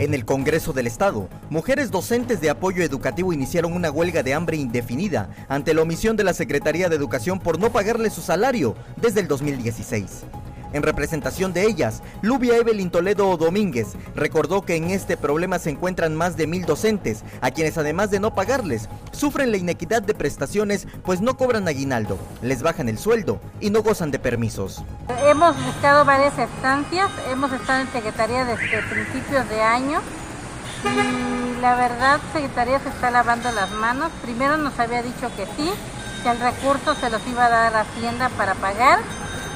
En el Congreso del Estado, mujeres docentes de apoyo educativo iniciaron una huelga de hambre indefinida ante la omisión de la Secretaría de Educación por no pagarle su salario desde el 2016. En representación de ellas, Lubia Evelyn Toledo Domínguez recordó que en este problema se encuentran más de mil docentes, a quienes además de no pagarles, sufren la inequidad de prestaciones pues no cobran aguinaldo, les bajan el sueldo y no gozan de permisos. Hemos buscado varias estancias, hemos estado en Secretaría desde principios de año y la verdad Secretaría se está lavando las manos. Primero nos había dicho que sí, que el recurso se los iba a dar a Hacienda para pagar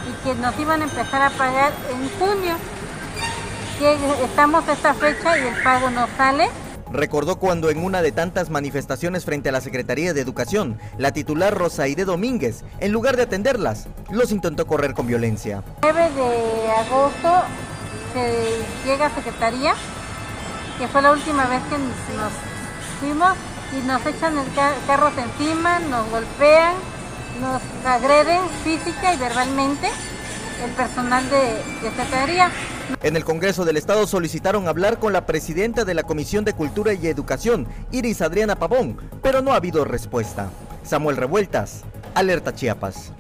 y que nos iban a empezar a pagar en junio. Que estamos a esta fecha y el pago no sale. Recordó cuando en una de tantas manifestaciones frente a la Secretaría de Educación, la titular Rosaide Domínguez, en lugar de atenderlas, los intentó correr con violencia. El 9 de agosto se llega a Secretaría, que fue la última vez que nos fuimos y nos echan el carros encima, nos golpean, nos agreden física y verbalmente el personal de, de Secretaría. En el Congreso del Estado solicitaron hablar con la presidenta de la Comisión de Cultura y Educación, Iris Adriana Pavón, pero no ha habido respuesta. Samuel Revueltas, Alerta Chiapas.